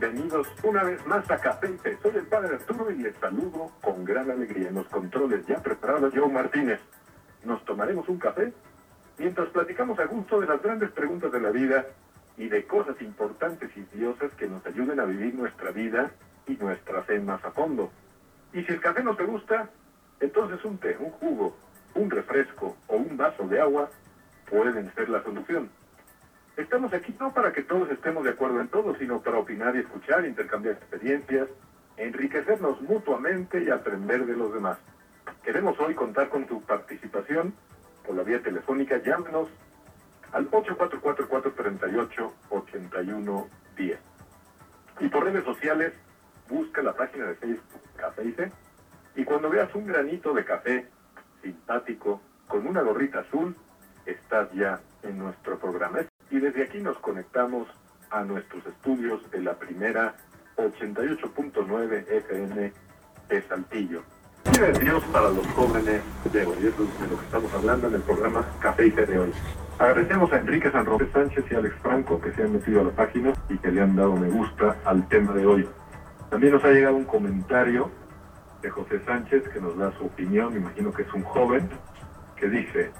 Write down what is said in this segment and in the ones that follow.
Bienvenidos una vez más a Café. Soy el Padre Arturo y les saludo con gran alegría. En los controles ya preparado Joe Martínez. Nos tomaremos un café mientras platicamos a gusto de las grandes preguntas de la vida y de cosas importantes y diosas que nos ayuden a vivir nuestra vida y nuestra fe más a fondo. Y si el café no te gusta, entonces un té, un jugo, un refresco o un vaso de agua pueden ser la solución. Estamos aquí no para que todos estemos de acuerdo en todo, sino para opinar y escuchar, intercambiar experiencias, enriquecernos mutuamente y aprender de los demás. Queremos hoy contar con tu participación por la vía telefónica. Llámenos al 844-438-8110. Y por redes sociales, busca la página de Facebook Café y cuando veas un granito de café simpático con una gorrita azul, estás ya en nuestro programa. Y desde aquí nos conectamos a nuestros estudios de la primera 88.9 FM de Saltillo. Quiere Dios para los jóvenes de hoy, eso es de lo que estamos hablando en el programa Café y Té de hoy. Agradecemos a Enrique San Román Sánchez y Alex Franco que se han metido a la página y que le han dado me gusta al tema de hoy. También nos ha llegado un comentario de José Sánchez que nos da su opinión, imagino que es un joven, que dice,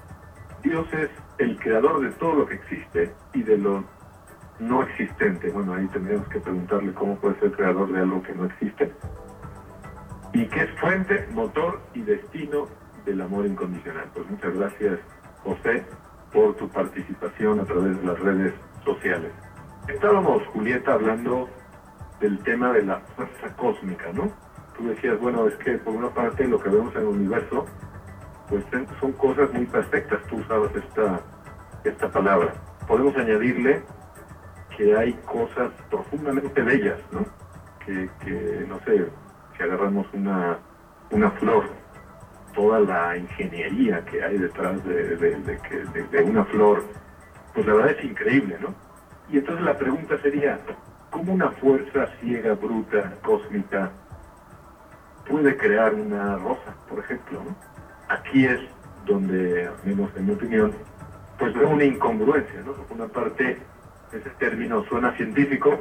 Dios es el creador de todo lo que existe y de lo no existente. Bueno, ahí tendríamos que preguntarle cómo puede ser creador de algo que no existe. Y que es fuente, motor y destino del amor incondicional. Pues muchas gracias, José, por tu participación a través de las redes sociales. Estábamos, Julieta, hablando del tema de la fuerza cósmica, ¿no? Tú decías, bueno, es que por una parte lo que vemos en el universo pues son cosas muy perfectas, tú usabas esta, esta palabra. Podemos añadirle que hay cosas profundamente bellas, ¿no? Que, que no sé, si agarramos una, una flor, toda la ingeniería que hay detrás de, de, una flor, pues la verdad es increíble, ¿no? Y entonces la pregunta sería, ¿cómo una fuerza ciega, bruta, cósmica, puede crear una rosa, por ejemplo, ¿no? Aquí es donde, en mi opinión, pues veo una incongruencia, ¿no? Por una parte, ese término suena científico,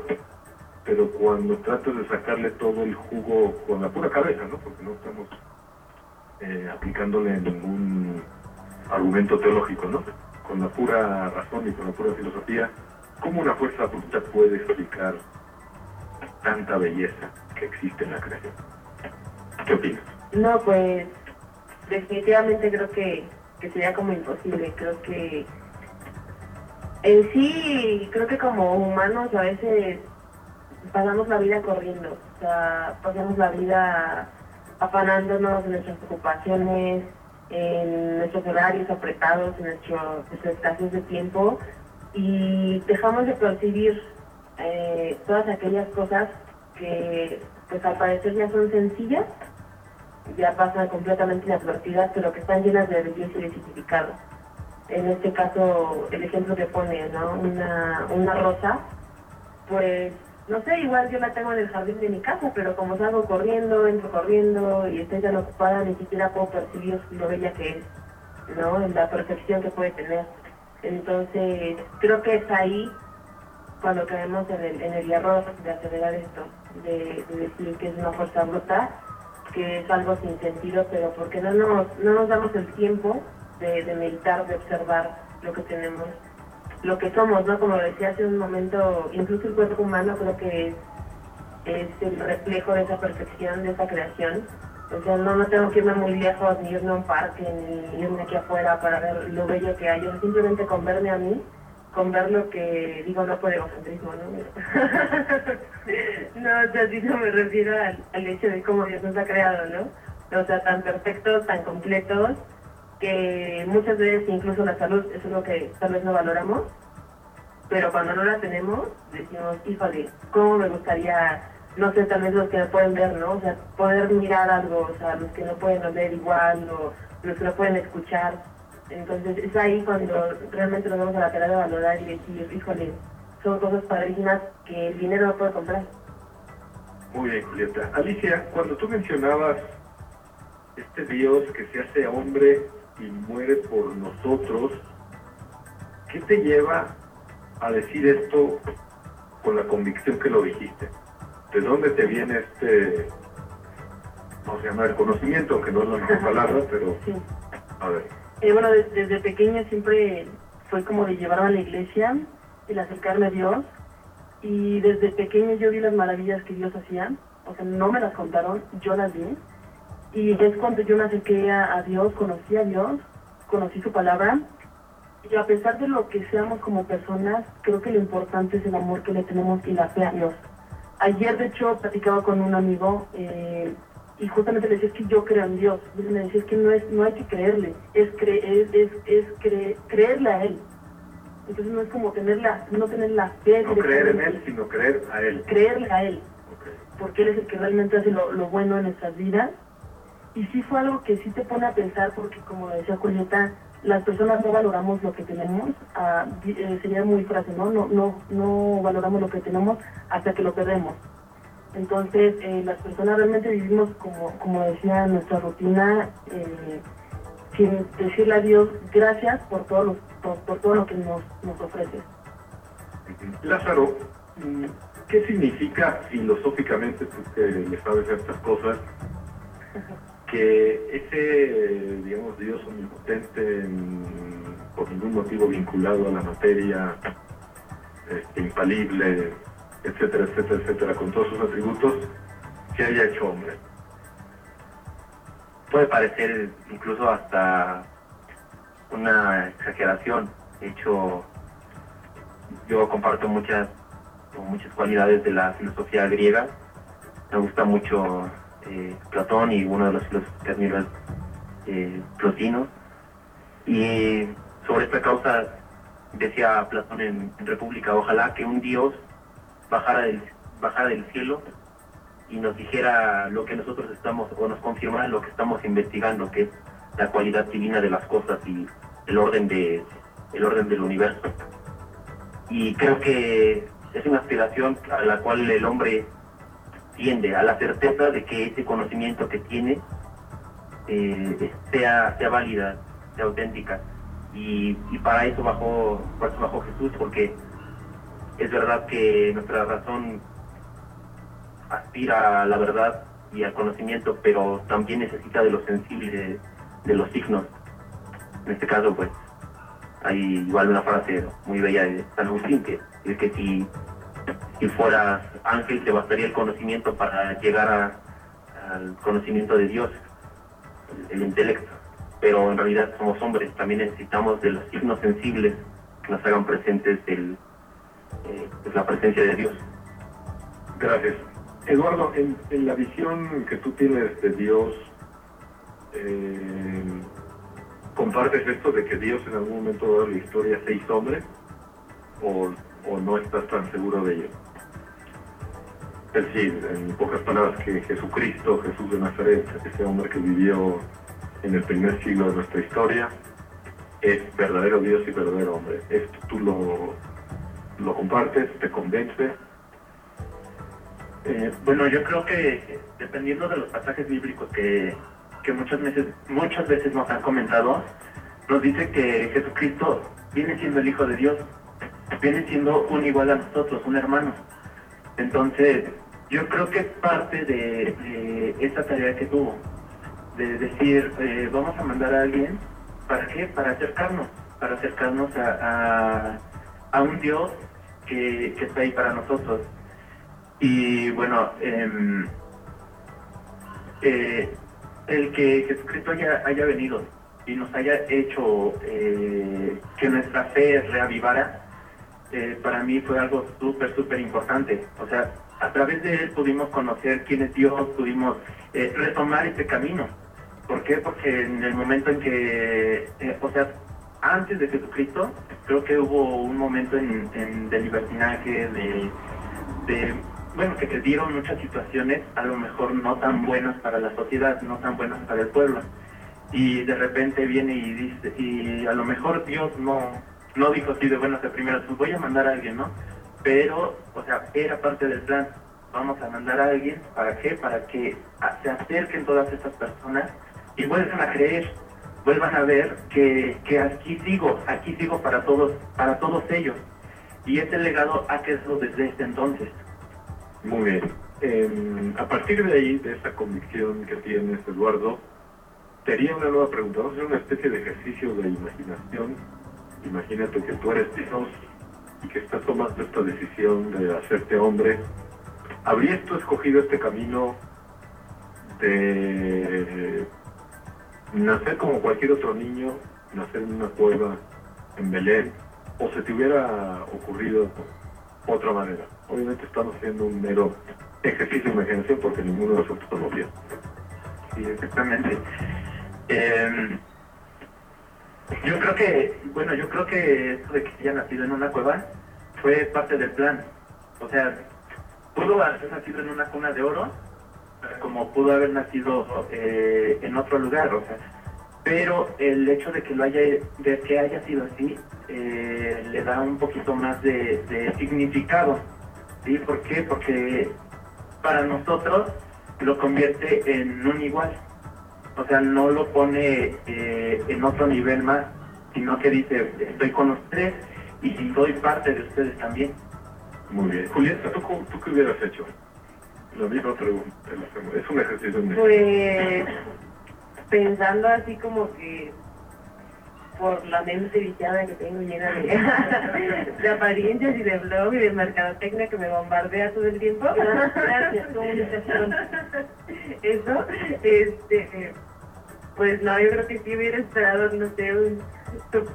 pero cuando trato de sacarle todo el jugo con la pura cabeza, ¿no? Porque no estamos eh, aplicándole ningún argumento teológico, ¿no? Con la pura razón y con la pura filosofía, ¿cómo una fuerza bruta puede explicar tanta belleza que existe en la creación? ¿Qué opinas? No, pues definitivamente creo que, que sería como imposible. Creo que en sí, creo que como humanos a veces pasamos la vida corriendo, o sea, pasamos la vida afanándonos en nuestras ocupaciones, en nuestros horarios apretados, en nuestros, espacios de tiempo y dejamos de percibir eh, todas aquellas cosas que pues al parecer ya son sencillas ya pasan completamente inadvertidas, pero que están llenas de belleza y de significado. En este caso, el ejemplo que pone, ¿no? Una, una rosa, pues, no sé, igual yo la tengo en el jardín de mi casa, pero como salgo corriendo, entro corriendo y estoy tan ocupada, ni siquiera puedo percibir lo bella que es, ¿no? La perfección que puede tener. Entonces, creo que es ahí cuando caemos en el, en el error de acelerar esto, de, de decir que es una fuerza bruta que es algo sin sentido, pero porque no nos, no nos damos el tiempo de, de, meditar, de observar lo que tenemos, lo que somos, ¿no? Como decía hace un momento, incluso el cuerpo humano creo que es, es el reflejo de esa perfección, de esa creación. O sea, no, no tengo que irme muy lejos, ni irme a un parque, ni irme aquí afuera para ver lo bello que hay. Yo simplemente con verme a mí, con ver lo que digo no egocentrismo, ¿no? no, o sea, sí no me refiero al, hecho de cómo Dios nos ha creado, ¿no? O sea, tan perfectos, tan completos, que muchas veces incluso la salud es algo que tal vez no valoramos, pero cuando no la tenemos, decimos, híjole, ¿cómo me gustaría no sé, tal vez los que no pueden ver, ¿no? O sea, poder mirar algo, o sea, los que no pueden ver igual, o los que no pueden escuchar. Entonces es ahí cuando realmente nos vamos a la tarea de valorar y decir, híjole, son cosas padrinas que el dinero no puede comprar. Muy bien, Julieta. Alicia, cuando tú mencionabas este Dios que se hace hombre y muere por nosotros, ¿qué te lleva a decir esto con la convicción que lo dijiste? ¿De dónde te viene este, no se llama el conocimiento, que no es la misma palabra, pero Sí. a ver. Eh, bueno, des- desde pequeña siempre fue como de llevarme a la iglesia, el acercarme a Dios. Y desde pequeña yo vi las maravillas que Dios hacía. O sea, no me las contaron, yo las vi. Y es cuando yo me acerqué a, a Dios, conocí a Dios, conocí su palabra. Y a pesar de lo que seamos como personas, creo que lo importante es el amor que le tenemos y la fe a Dios. Ayer, de hecho, platicaba con un amigo eh, y justamente le decía es que yo creo en Dios. Y él me decía es que no, es, no hay que creerle, es, cre- es, es, es cre- creerle a Él. Entonces no es como tener la, no tener la fe. No creer en Él, sino creer a Él. Creerle a Él Ok. porque Él es el que realmente hace lo, lo bueno en nuestras vidas. Y sí fue algo que sí te pone a pensar, porque como decía Julieta, las personas no valoramos lo que tenemos, ah, eh, sería muy frase, ¿no? No, no, no valoramos lo que tenemos hasta que lo perdemos. Entonces, eh, las personas realmente vivimos, como, como decía nuestra rutina, eh, sin decirle a Dios gracias por todo lo, por, todo lo que nos, nos ofrece. Lázaro, mm, ¿qué significa filosóficamente, tú que le sabes estas cosas, que ese, digamos, Dios omnipotente, mm, por ningún motivo vinculado a la materia, este, infalible, etcétera, etcétera, etcétera, con todos sus atributos, se haya hecho hombre? puede parecer incluso hasta una exageración. De hecho, yo comparto muchas, muchas cualidades de la filosofía griega. Me gusta mucho eh, Platón y uno de los filósofos que admiro es eh, Plotino. Y sobre esta causa decía Platón en, en República, ojalá que un dios bajara del, bajara del cielo y nos dijera lo que nosotros estamos, o nos confirmara lo que estamos investigando, que es la cualidad divina de las cosas y el orden de el orden del universo. Y creo que es una aspiración a la cual el hombre tiende, a la certeza de que ese conocimiento que tiene eh, sea, sea válida, sea auténtica. Y, y para eso bajó, por eso bajó Jesús, porque es verdad que nuestra razón aspira a la verdad y al conocimiento, pero también necesita de lo sensible, de, los signos. En este caso, pues, hay igual una frase muy bella de San Agustín, que es que si, si fueras ángel te bastaría el conocimiento para llegar a- al conocimiento de Dios, el, el intelecto. Pero en realidad somos hombres, también necesitamos de los signos sensibles que nos hagan presentes el, eh, la presencia de Dios. Gracias. Eduardo, en, la visión que tú tienes de Dios, eh, ¿compartes esto de que Dios en algún momento de la historia se hizo hombre? ¿O, o no estás tan seguro de ello? Es decir, en pocas palabras, que Jesucristo, Jesús de Nazaret, ese hombre que vivió en el primer siglo de nuestra historia, es verdadero Dios y verdadero hombre. ¿Esto tú lo, lo compartes? ¿Te convence? Eh, bueno, yo creo que dependiendo de los pasajes bíblicos que, que muchas veces muchas veces nos han comentado, nos dice que Jesucristo viene siendo el Hijo de Dios, viene siendo un igual a nosotros, un hermano. Entonces, yo creo que es parte de, de esa tarea que tuvo, de decir, eh, vamos a mandar a alguien, ¿para qué? Para acercarnos, para acercarnos a, a un Dios que, está ahí para nosotros. Y bueno, em, eh, el que Jesucristo haya, haya venido y nos haya hecho eh, que nuestra fe reavivara, eh, para mí fue algo súper, súper importante. O sea, a través de él pudimos conocer quién es Dios, pudimos retomar este camino. ¿Por qué? Porque en el momento en que, o sea, antes de Jesucristo, creo que hubo un momento en, en- de libertinaje, de, bueno, que se dieron muchas situaciones a lo mejor no tan buenas para la sociedad, no tan buenas para el pueblo. Y de repente viene y dice, y a lo mejor Dios no, no dijo así de buenas de primero, pues voy a mandar a alguien, ¿no? Pero, o sea, era parte del plan. Vamos a mandar a alguien, ¿para qué? Para que se acerquen todas estas personas y vuelvan a creer, vuelvan a ver que, que aquí sigo, aquí sigo para todos, para todos ellos. Y ese legado ha quedado desde este entonces. Muy bien. Em, a partir de ahí, de esa convicción que tienes, Eduardo, te haría una nueva pregunta. Vamos a hacer una especie de ejercicio de imaginación. Imagínate que tú eres Dios y que estás tomando esta decisión de hacerte hombre. ¿Habrías tú escogido este camino de nacer como cualquier otro niño, nacer en una cueva en Belén, o se te hubiera ocurrido otra manera? Obviamente estamos haciendo un mero ejercicio de imaginación porque ninguno de nosotros lo vio. Sí, exactamente. Em, yo creo que, bueno, yo creo que esto de que haya nacido en una cueva fue parte del plan. O sea, pudo haber nacido en una cuna de oro, como pudo haber nacido eh, en otro lugar, o sea, pero el hecho de que lo haya, de que haya sido así, eh, le da un poquito más de significado ¿Sí? ¿Por qué? Porque para nosotros lo convierte en un igual. O sea, no lo pone eh, en otro nivel más, sino que dice, estoy con tres y soy parte de ustedes también. Muy bien. Julieta, ¿tú, ¿tú qué hubieras hecho? La misma pregunta. Es un ejercicio. Pues pensando así como que por la mente viciada que tengo llena de, de apariencias y de blog y de mercadotecnia que me bombardea todo el tiempo. Gracias, comunicación. Eso, este, pues no, yo creo que sí hubiera esperado, no sé,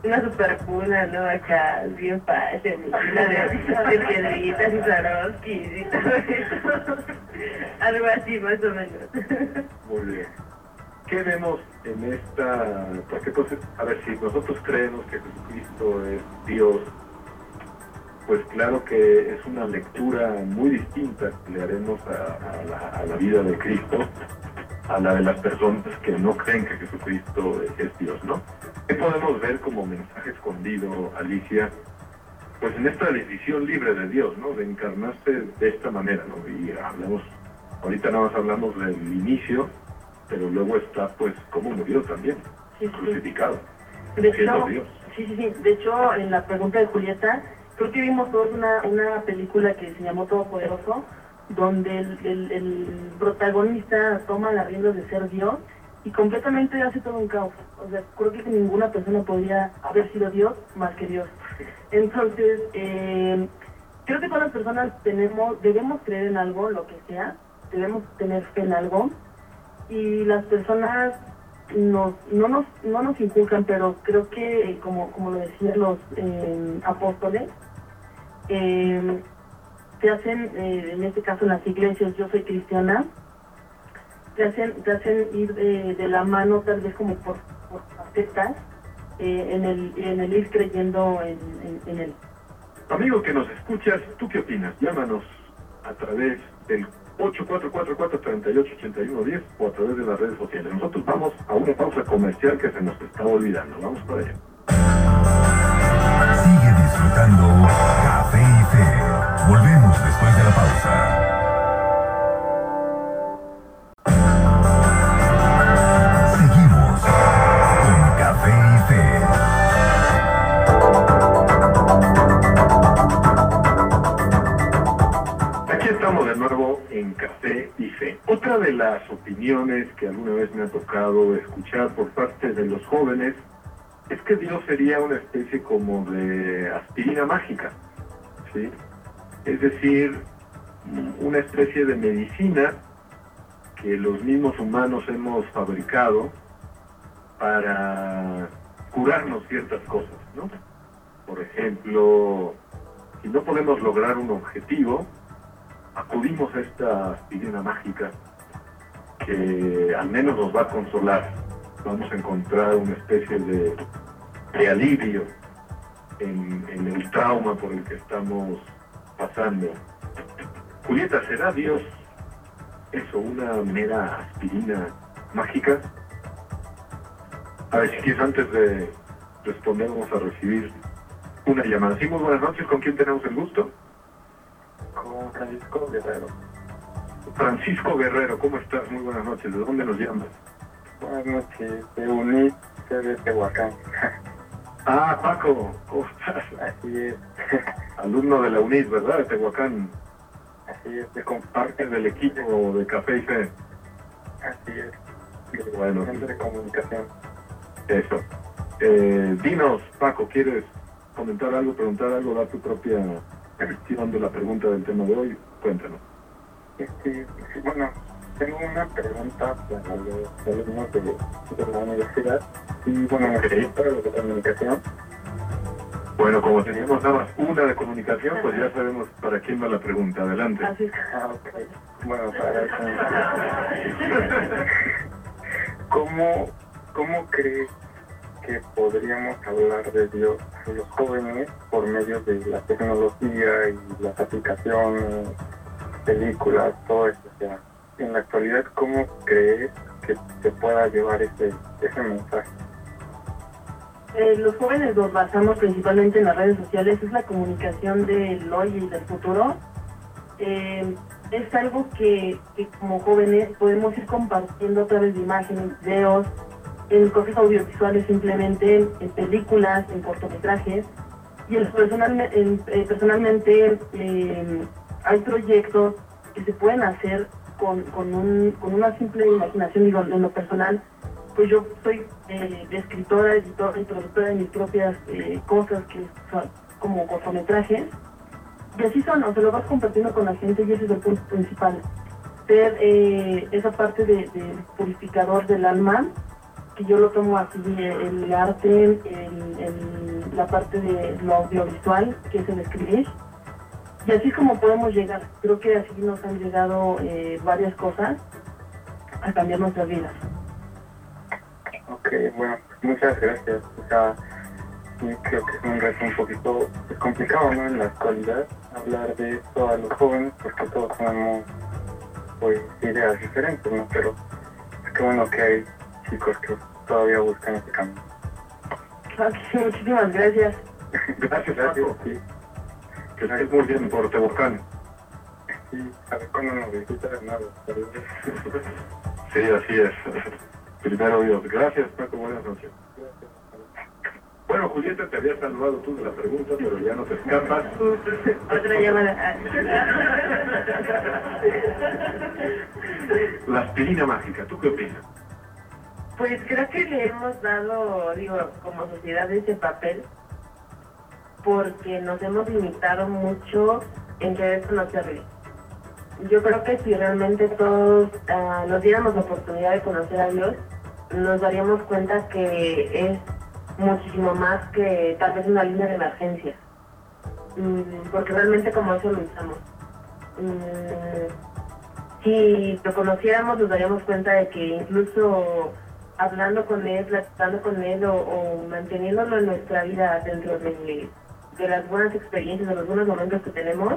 una super cuna, ¿no? Acá, bien fácil, de, de piedritas y Swarovskis y todo eso. Algo así, más o menos. Muy bien. ¿Qué vemos en esta? Porque entonces, a ver, si nosotros creemos que Jesucristo es Dios, pues claro que es una lectura muy distinta que le haremos a, la, vida de Cristo a la de las personas que no creen que Jesucristo es Dios, ¿no? ¿Qué podemos ver como mensaje escondido, Alicia? Pues en esta decisión libre de Dios, ¿no? De encarnarse de esta manera, ¿no? Y hablamos, ahorita nada más hablamos del inicio, pero luego está pues como murió también, crucificado. De hecho, Sí, sí, sí. De hecho, en la pregunta de Julieta, creo que vimos todos una, una película que se llamó Todopoderoso, donde el, el, protagonista toma las riendas de ser Dios y completamente hace todo un caos. O sea, creo que ninguna persona podría haber sido Dios más que Dios. Entonces, eh, creo que todas las personas tenemos, debemos creer en algo, lo que sea, debemos tener fe en algo, y las personas nos, no, nos, no nos inculcan, pero creo que, como, como lo decían los eh, apóstoles, eh, te hacen, eh, en este caso en las iglesias, yo soy cristiana, te hacen, te hacen ir de la mano tal vez como por, por facetas en, el, en el ir creyendo en, en, en él. Amigo que nos escuchas, ¿tú qué opinas? Llámanos a través del 8444-388110 o a través de las redes sociales. Nosotros vamos a una pausa comercial que se nos está olvidando. Vamos para allá. Sigue disfrutando Café y Fe. Volvemos después de la pausa. Otra de las opiniones que alguna vez me ha tocado escuchar por parte de los jóvenes es que Dios sería una especie como de aspirina mágica, ¿sí? Es decir, una especie de medicina que los mismos humanos hemos fabricado para curarnos ciertas cosas, ¿no? Por ejemplo, si no podemos lograr un objetivo, acudimos a esta aspirina mágica que al menos nos va a consolar. Vamos a encontrar una especie de, alivio en, el trauma por el que estamos pasando. Julieta, ¿será Dios eso, una mera aspirina mágica? A ver, si quieres, antes de responder, vamos a recibir una llamada. Sí, muy buenas noches. ¿Con quién tenemos el gusto? Con Francisco Guerrero. Francisco Guerrero, ¿cómo estás? Muy buenas noches. ¿De dónde nos llamas? Buenas noches. De UNIT, de Tehuacán. Ah, Paco, ¿cómo estás? Así es. Alumno de la UNIT, ¿verdad? De Tehuacán. Así es. De Parte del equipo de Café y Fe. Así es. De Bueno. Centro de comunicación. Eso. Eh, dinos, Paco, ¿quieres comentar algo, preguntar algo, dar tu propia visión de la pregunta del tema de hoy? Cuéntanos. Este, bueno, tengo una pregunta para los alumnos de, de la universidad. Y bueno, me gusta lo de comunicación. Bueno, como teníamos nada más una de comunicación, pues ya sabemos para quién va la pregunta. Adelante. Así. Ah, ok. Bueno, para eso. ¿Cómo, ¿Cómo crees que podríamos hablar de Dios a los jóvenes por medio de la tecnología y las aplicaciones, películas, todo eso? O sea, en la actualidad, ¿cómo crees que se pueda llevar ese, ese mensaje? Eh, los jóvenes nos basamos principalmente en las redes sociales, es la comunicación del hoy y del futuro. Eh, es algo que, como jóvenes podemos ir compartiendo a través de imágenes, videos, en cosas audiovisuales simplemente, en películas, en cortometrajes. Y el eh, personalmente hay proyectos que se pueden hacer con, con una simple imaginación, digo, en lo personal, pues yo soy eh, escritora, editora y productora de mis propias eh, cosas que son como cortometrajes. Y así son, o sea, lo vas compartiendo con la gente y ese es el punto principal. Ser eh, esa parte de, de purificador del alma, que yo lo tomo así, el arte, el- la parte de lo audiovisual, que es el escribir. Y así es como podemos llegar. Creo que así nos han llegado varias cosas a cambiar nuestras vidas. Ok, bueno, muchas gracias. O sea, sí, creo que es un reto un poquito pues, complicado, ¿no? En la actualidad, hablar de esto a los jóvenes, porque todos tenemos, pues, ideas diferentes, ¿no? Pero es que bueno que hay chicos que todavía buscan ese camino. Ok, muchísimas gracias. Gracias, Gracias, sí. Que estés muy bien por Tehuacán. Sí, a ver cuándo nos visita de nuevo. Sí, así es. Primero Dios. Gracias, Paco. Buenas noches. Bueno, Julieta, te había saludado tú de la pregunta, pero ya no te escapas. Otra llamada. La aspirina mágica, ¿tú qué opinas? Pues creo que le hemos dado, digo, como sociedad ese papel porque nos hemos limitado mucho en querer conocerle. Yo creo que si realmente todos ah, nos diéramos la oportunidad de conocer a Dios, nos daríamos cuenta que es muchísimo más que tal vez una línea de emergencia. Mm, porque realmente como eso lo usamos. Mm, si lo conociéramos nos daríamos cuenta de que incluso hablando con él, platicando con él o, manteniéndolo en nuestra vida dentro de, de las buenas experiencias, de los buenos momentos que tenemos,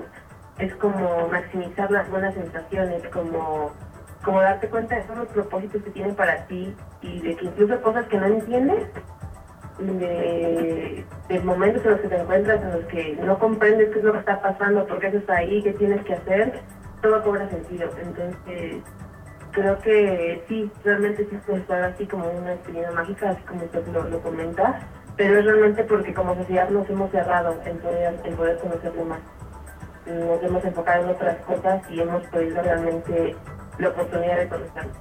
es como maximizar las buenas sensaciones, como, como darte cuenta de todos los propósitos que tiene para ti y de que incluso cosas que no entiendes, de, de momentos en los que te encuentras, en los que no comprendes qué es lo que está pasando, por qué eso está ahí, qué tienes que hacer, todo cobra sentido. Entonces, creo que sí, realmente sí puede estar así como una experiencia mágica, así como usted lo, lo comenta, pero es realmente porque como sociedad nos hemos cerrado en poder, en poder conocerlo más. Nos hemos enfocado en otras cosas y hemos perdido realmente la oportunidad de conocerlo.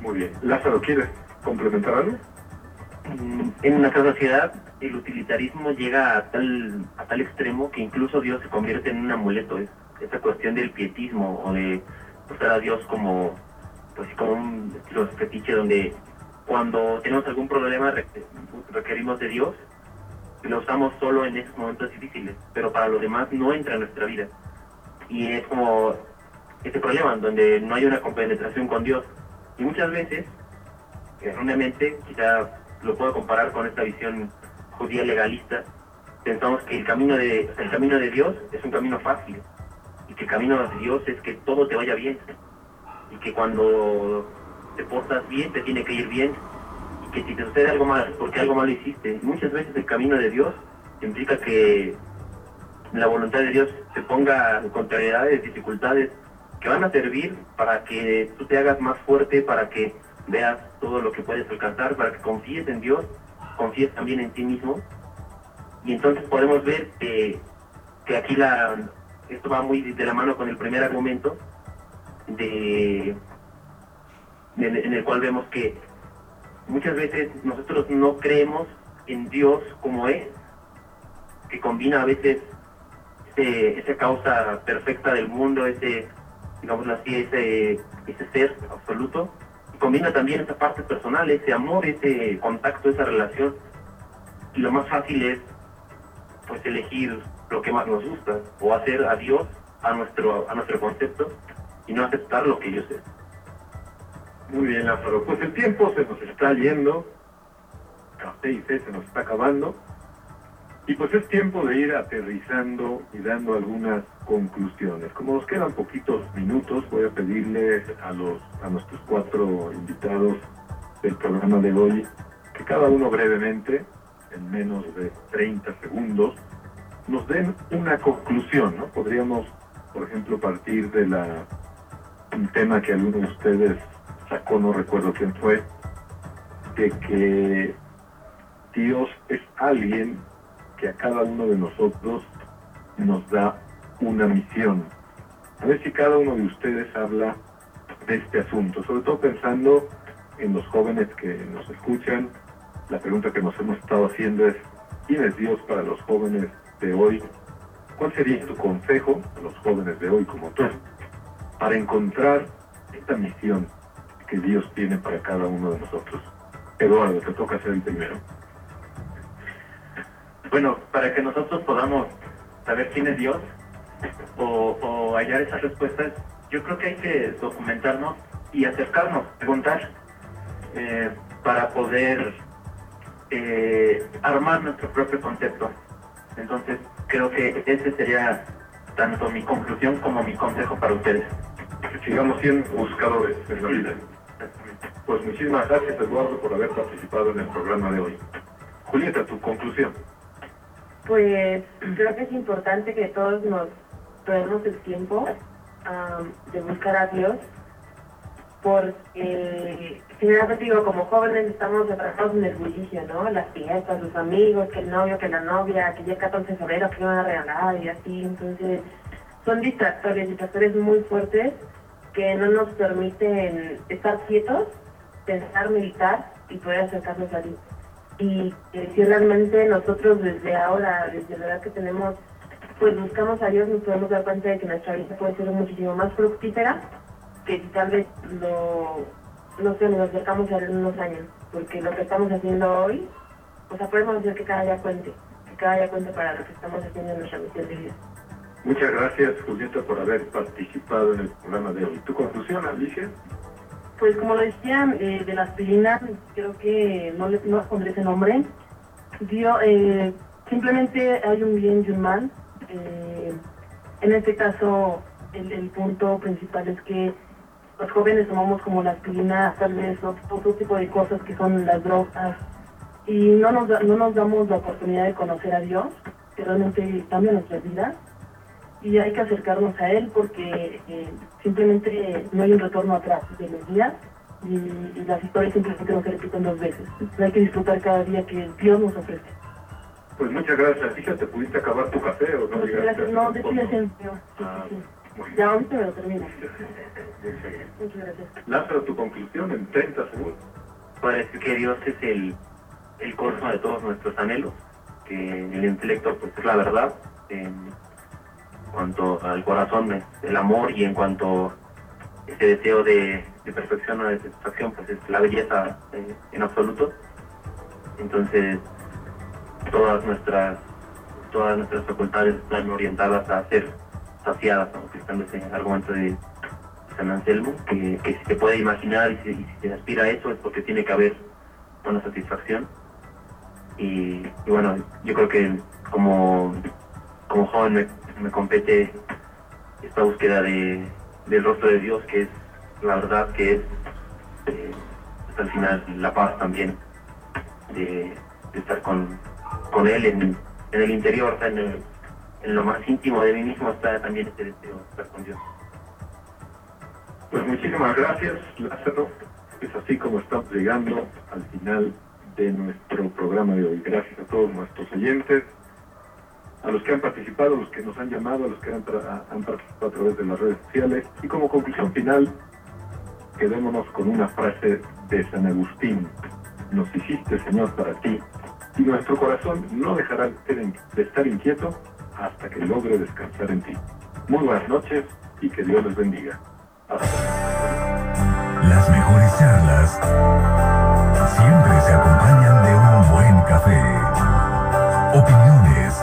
Muy bien. Lázaro, ¿quieres complementar algo? Mm, En nuestra sociedad el utilitarismo llega a tal, a tal extremo que incluso Dios se convierte en un amuleto. Es esta cuestión del pietismo o de usar a Dios como, pues, como un estilo de fetiche donde cuando tenemos algún problema re- requerimos de Dios y lo usamos solo en esos momentos difíciles, pero para los demás no entra en nuestra vida. Y es como este problema donde no hay una compenetración con Dios. Y muchas veces erróneamente, quizá lo puedo comparar con esta visión judía legalista, pensamos que el camino de, el camino de Dios es un camino fácil y el camino de Dios es que todo te vaya bien y que cuando te portas bien te tiene que ir bien y que si te sucede algo mal porque algo malo hiciste. Muchas veces el camino de Dios implica que la voluntad de Dios se ponga contrariedades, dificultades que van a servir para que tú te hagas más fuerte, para que veas todo lo que puedes alcanzar, para que confíes en Dios, confíes también en ti mismo. Y entonces podemos ver que, que aquí la, esto va muy de la mano con el primer argumento, de, en el cual vemos que muchas veces nosotros no creemos en Dios como es, que combina a veces esa causa perfecta del mundo, ese, digamos así, ese, ese ser absoluto, y combina también esa parte personal, ese amor, ese contacto, esa relación. Y lo más fácil es pues elegir lo que más nos gusta, o hacer a Dios a nuestro, a nuestro concepto y no aceptar lo que ellos es. Muy bien, Lázaro. Pues el tiempo se nos está yendo, café y fe se nos está acabando, y pues es tiempo de ir aterrizando y dando algunas conclusiones. Como nos quedan poquitos minutos, voy a pedirles a, los, a nuestros cuatro invitados del programa de hoy que cada uno brevemente, en menos de 30 segundos, nos den una conclusión, ¿no? Podríamos, por ejemplo, partir de la un tema que alguno de ustedes sacó, no recuerdo quién fue, de que Dios es alguien que a cada uno de nosotros nos da una misión. A ver si cada uno de ustedes habla de este asunto, sobre todo pensando en los jóvenes que nos escuchan. La pregunta que nos hemos estado haciendo es, ¿quién es Dios para los jóvenes de hoy? ¿Cuál sería tu consejo a los jóvenes de hoy como tú? para encontrar esta misión que Dios tiene para cada uno de nosotros. Eduardo, te toca ser el primero. Bueno, para que nosotros podamos saber quién es Dios o, hallar esas respuestas, yo creo que hay que documentarnos y acercarnos, preguntar, eh, para poder eh, armar nuestro propio concepto. Entonces, creo que ese sería tanto mi conclusión como mi consejo para ustedes sigamos siendo buscadores en la vida. Pues muchísimas gracias Eduardo por haber participado en el programa de hoy. Julieta, tu conclusión. Pues creo que es importante que todos nos tomemos el tiempo de buscar a Dios, porque generalmente digo, como jóvenes estamos atrapados en el bullicio, ¿no? Las fiestas, los amigos, que el novio, que la novia, que ya el 14 de febrero, que van a regalar y así, entonces son distractores, distractores muy fuertes que no nos permiten estar quietos, pensar, meditar y poder acercarnos a Dios. Y si realmente nosotros desde ahora, desde la edad que tenemos, pues buscamos a Dios, nos podemos dar cuenta de que nuestra vida puede ser muchísimo más fructífera que si tal vez lo, no sé, nos acercamos a unos años. Porque lo que estamos haciendo hoy, o sea, podemos hacer que cada día cuente, que cada día cuente para lo que estamos haciendo en nuestra misión de vida. Muchas gracias, Julieta, por haber participado en el programa de hoy. ¿Tu conclusión, Alicia? Pues como lo decía, eh, de la aspirina, creo que no le no pondré ese nombre. Dio, eh, simplemente hay un bien y un mal. Eh, en este caso, el, punto principal es que los jóvenes tomamos como la aspirina, tal vez otro, tipo de cosas que son las drogas, y no nos, no nos damos la oportunidad de conocer a Dios, que realmente cambia nuestra vida y hay que acercarnos a él porque eh, simplemente no hay un retorno atrás de los días y, las historias simplemente no se repiten dos veces. hay que disfrutar cada día que Dios nos ofrece. Pues muchas gracias. Fíjate, ¿pudiste acabar tu café o no? Muchas gracias. No, de hecho ya se ah, Ya ahorita me lo termino. Muchas gracias. Lázaro, tu conclusión en 30 segundos. Pues que Dios es el, el de todos nuestros anhelos, que el intelecto pues es la verdad cuanto al corazón, el amor y en cuanto ese deseo de, perfección o de satisfacción, pues es la belleza eh, en absoluto. Entonces, todas nuestras todas nuestras facultades están orientadas a ser saciadas, utilizando ese argumento de San Anselmo, que, si se puede imaginar y si, se aspira a eso es porque tiene que haber una satisfacción. Y, bueno, yo creo que como, como joven me compete esta búsqueda de, del rostro de Dios, que es la verdad, que es eh, hasta el final la paz también, de, estar con, con Él en, el interior, en, en, lo más íntimo de mí mismo está también este deseo de estar con Dios. Pues muchísimas gracias, Lázaro. Es así como estamos llegando al final de nuestro programa de hoy. Gracias a todos nuestros oyentes, a los que han participado, a los que nos han llamado, a los que han, participado a través de las redes sociales. Y como conclusión final, quedémonos con una frase de San Agustín. Nos hiciste, Señor, para ti, y nuestro corazón no dejará de estar inquieto hasta que logre descansar en ti. Muy buenas noches y que Dios les bendiga. Las mejores charlas siempre se acompañan de un buen café. Opiniones,